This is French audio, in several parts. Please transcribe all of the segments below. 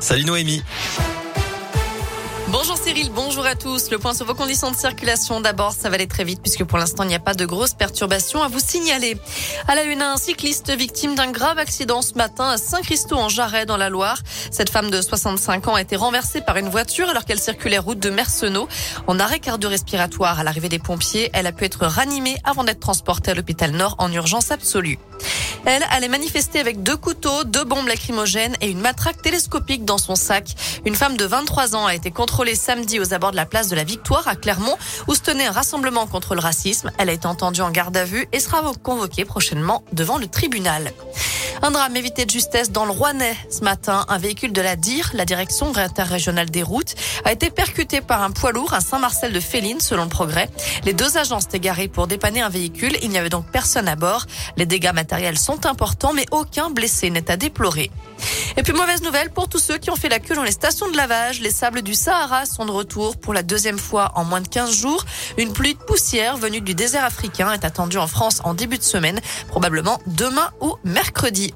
Salut Noémie. Bonjour Cyril, bonjour à tous. Le point sur vos conditions de circulation. D'abord, ça va aller très vite puisque pour l'instant, il n'y a pas de grosses perturbations à vous signaler. À la une, un cycliste victime d'un grave accident ce matin à Saint-Christo en Jarret dans la Loire. Cette femme de 65 ans a été renversée par une voiture alors qu'elle circulait route de Mercenot. En arrêt cardio-respiratoire à l'arrivée des pompiers, elle a pu être ranimée avant d'être transportée à l'hôpital Nord en urgence absolue. Elle allait manifester avec deux couteaux, deux bombes lacrymogènes et une matraque télescopique dans son sac. Une femme de 23 ans a été contrôlée samedi aux abords de la place de la Victoire à Clermont où se tenait un rassemblement contre le racisme. Elle a été entendue en garde à vue et sera convoquée prochainement devant le tribunal. Un drame évité de justesse dans le Rouennais. Ce matin, un véhicule de la DIR, la direction interrégionale des routes, a été percuté par un poids lourd à Saint-Marcel de Féline, selon le progrès. Les deux agents s'étaient garés pour dépanner un véhicule. Il n'y avait donc personne à bord. Les dégâts matériels sont importants, mais aucun blessé n'est à déplorer. Et puis mauvaise nouvelle pour tous ceux qui ont fait la queue dans les stations de lavage. Les sables du Sahara sont de retour pour la deuxième fois en moins de 15 jours. Une pluie de poussière venue du désert africain est attendue en France en début de semaine, probablement demain ou mercredi.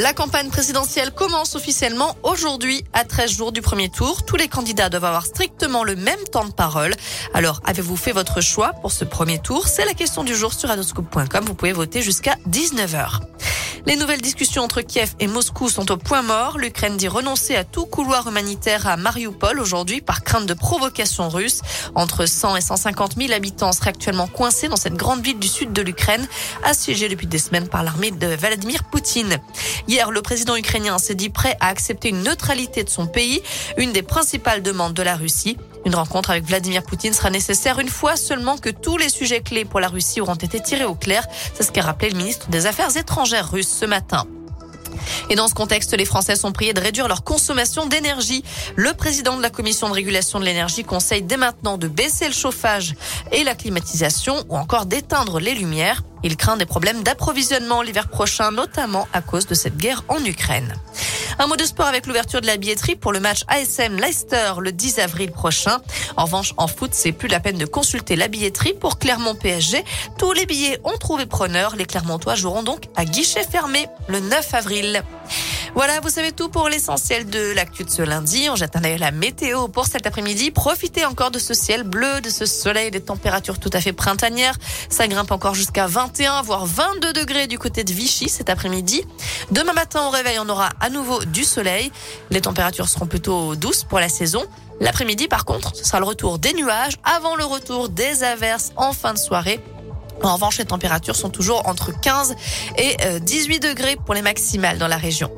La campagne présidentielle commence officiellement aujourd'hui à 13 jours du premier tour. Tous les candidats doivent avoir strictement le même temps de parole. Alors, avez-vous fait votre choix pour ce premier tour? C'est la question du jour sur adoscope.com. Vous pouvez voter jusqu'à 19h. Les nouvelles discussions entre Kiev et Moscou sont au point mort. L'Ukraine dit renoncer à tout couloir humanitaire à Mariupol aujourd'hui par crainte de provocation russe. Entre 100 et 150 000 habitants seraient actuellement coincés dans cette grande ville du sud de l'Ukraine, assiégée depuis des semaines par l'armée de Vladimir Poutine. Hier, le président ukrainien s'est dit prêt à accepter une neutralité de son pays, une des principales demandes de la Russie. Une rencontre avec Vladimir Poutine sera nécessaire une fois seulement que tous les sujets clés pour la Russie auront été tirés au clair. C'est ce qu'a rappelé le ministre des Affaires étrangères russe ce matin. Et dans ce contexte, les Français sont priés de réduire leur consommation d'énergie. Le président de la Commission de régulation de l'énergie conseille dès maintenant de baisser le chauffage et la climatisation ou encore d'éteindre les lumières. Il craint des problèmes d'approvisionnement l'hiver prochain, notamment à cause de cette guerre en Ukraine. Un mot de sport avec l'ouverture de la billetterie pour le match ASM Leicester le 10 avril prochain. En revanche, en foot, c'est plus la peine de consulter la billetterie pour Clermont PSG. Tous les billets ont trouvé preneur. Les Clermontois joueront donc à guichet fermé le 9 avril. Voilà, vous savez tout pour l'essentiel de l'actu de ce lundi. On jette un la météo pour cet après-midi. Profitez encore de ce ciel bleu, de ce soleil, des températures tout à fait printanières. Ça grimpe encore jusqu'à 21, voire 22 degrés du côté de Vichy cet après-midi. Demain matin au réveil, on aura à nouveau du soleil. Les températures seront plutôt douces pour la saison. L'après-midi, par contre, ce sera le retour des nuages avant le retour des averses en fin de soirée. En revanche, les températures sont toujours entre 15 et 18 euh, degrés pour les maximales dans la région.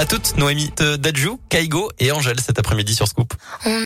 À toutes, Noémie Dadjou, Kaigo et Angèle cet après-midi sur Scoop.